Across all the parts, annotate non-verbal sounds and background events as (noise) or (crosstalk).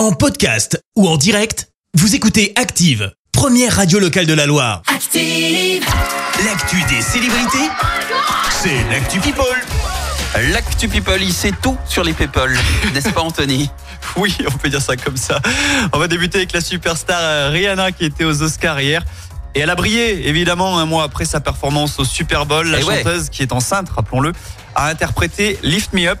En podcast ou en direct, vous écoutez Active, première radio locale de la Loire. Active. L'actu des célébrités, c'est l'actu People. L'actu people, il sait tout sur les people, (laughs) n'est-ce pas Anthony? Oui, on peut dire ça comme ça. On va débuter avec la superstar euh, Rihanna qui était aux Oscars hier. Et elle a brillé, évidemment, un mois après sa performance au Super Bowl. La Eh ouais. chanteuse, qui est enceinte, rappelons-le, a interprété Lift Me Up.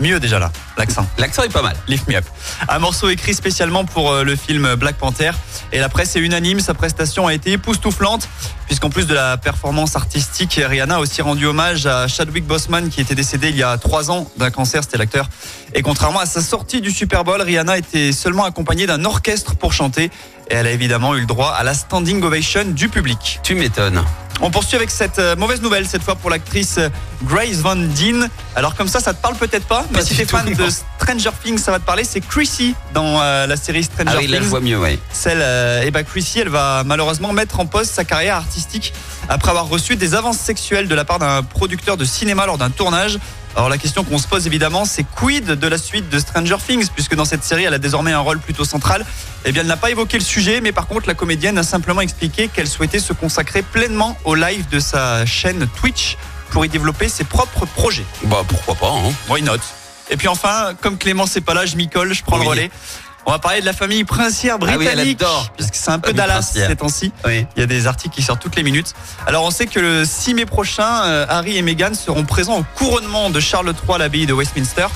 Mieux déjà là, l'accent. L'accent est pas mal. Lift Me Up. Un morceau écrit spécialement pour euh, le film Black Panther. Et la presse est unanime, sa prestation a été époustouflante, puisqu'en plus de la performance artistique, Rihanna a aussi rendu hommage à Chadwick Boseman, qui était décédé il y a trois ans d'un cancer, c'était l'acteur. Et contrairement à sa sortie du Super Bowl, Rihanna était seulement accompagnée d'un orchestre pour chanter. Et elle a évidemment eu le droit à la standing ovation du public. Tu m'étonnes. On poursuit avec cette euh, mauvaise nouvelle, cette fois pour l'actrice euh, Grace Van Dien. Alors comme ça, ça te parle peut-être pas, mais Pas si t'es fan de Stranger Things, ça va te parler. C'est Chrissy dans euh, la série Stranger Ah oui, là je Things. vois mieux, ouais. Celle, euh, eh ben Chrissy, elle va malheureusement mettre en pause sa carrière artistique après avoir reçu des avances sexuelles de la part d'un producteur de cinéma lors d'un tournage. Alors la question qu'on se pose évidemment, c'est quid de la suite de Stranger Things, puisque dans cette série, elle a désormais un rôle plutôt central. Eh bien, elle n'a pas évoqué le sujet, mais par contre, la comédienne a simplement expliqué qu'elle souhaitait se consacrer pleinement au live de sa chaîne Twitch pour y développer ses propres projets. Bah pourquoi pas, hein. Why not? Et puis enfin, comme Clément c'est pas là, je m'y colle, je prends Oui. le relais. On va parler de la famille princière Ah oui, britannique, puisque c'est un peu Dallas princière. ces temps-ci. Oui. Il y a des articles qui sortent toutes les minutes. Alors on sait que le 6 mai prochain, euh, Harry et Meghan seront présents au couronnement de Charles III à l'abbaye de Westminster.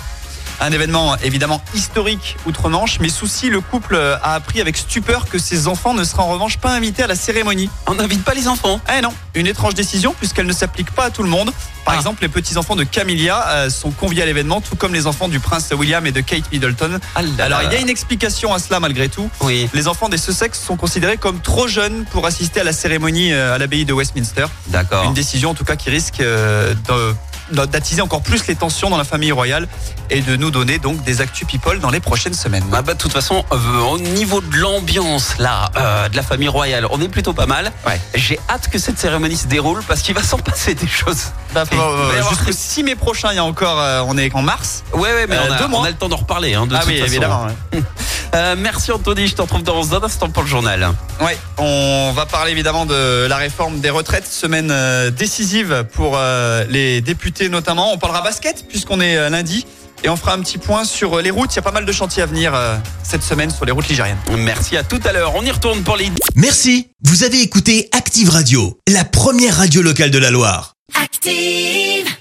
Un événement évidemment historique outre-Manche, mais souci, le couple a appris avec stupeur que ses enfants ne seraient en revanche pas invités à la cérémonie. On n'invite pas les enfants. Eh non, une étrange décision puisqu'elle ne s'applique pas à tout le monde. Par Ah. exemple, les petits-enfants de Camilla euh, sont conviés à l'événement, tout comme les enfants du prince William et de Kate Middleton. Ah là là. Alors, il y a une explication à cela malgré tout. Oui, Les enfants des Sussex sont considérés comme trop jeunes pour assister à la cérémonie euh, à l'abbaye de Westminster. d'accord. Une décision en tout cas qui risque euh, de- d'attiser encore plus les tensions dans la famille royale et de nous donner donc des actus people dans les prochaines semaines. Ah bah de toute façon, euh, au niveau de l'ambiance là, euh, de la famille royale, on est plutôt pas mal. Ouais. J'ai hâte que cette cérémonie se déroule parce qu'il va s'en (laughs) passer des choses. Bah, euh, Jusqu'au 6 mai prochain, il y a encore, on est en mars. Ouais ouais, mais on, a, deux mois. on a le temps d'en reparler. Hein, de ah toute oui, façon. évidemment. ouais. (laughs) Euh, merci Anthony, je te retrouve dans un instant pour le journal. Ouais, on va parler évidemment de la réforme des retraites, semaine euh, décisive pour euh, les députés notamment. On parlera basket puisqu'on est lundi et on fera un petit point sur les routes. Il y a pas mal de chantiers à venir euh, cette semaine sur les routes ligériennes. Merci à tout à l'heure. On y retourne pour les Merci, vous avez écouté Active Radio, la première radio locale de la Loire. Active.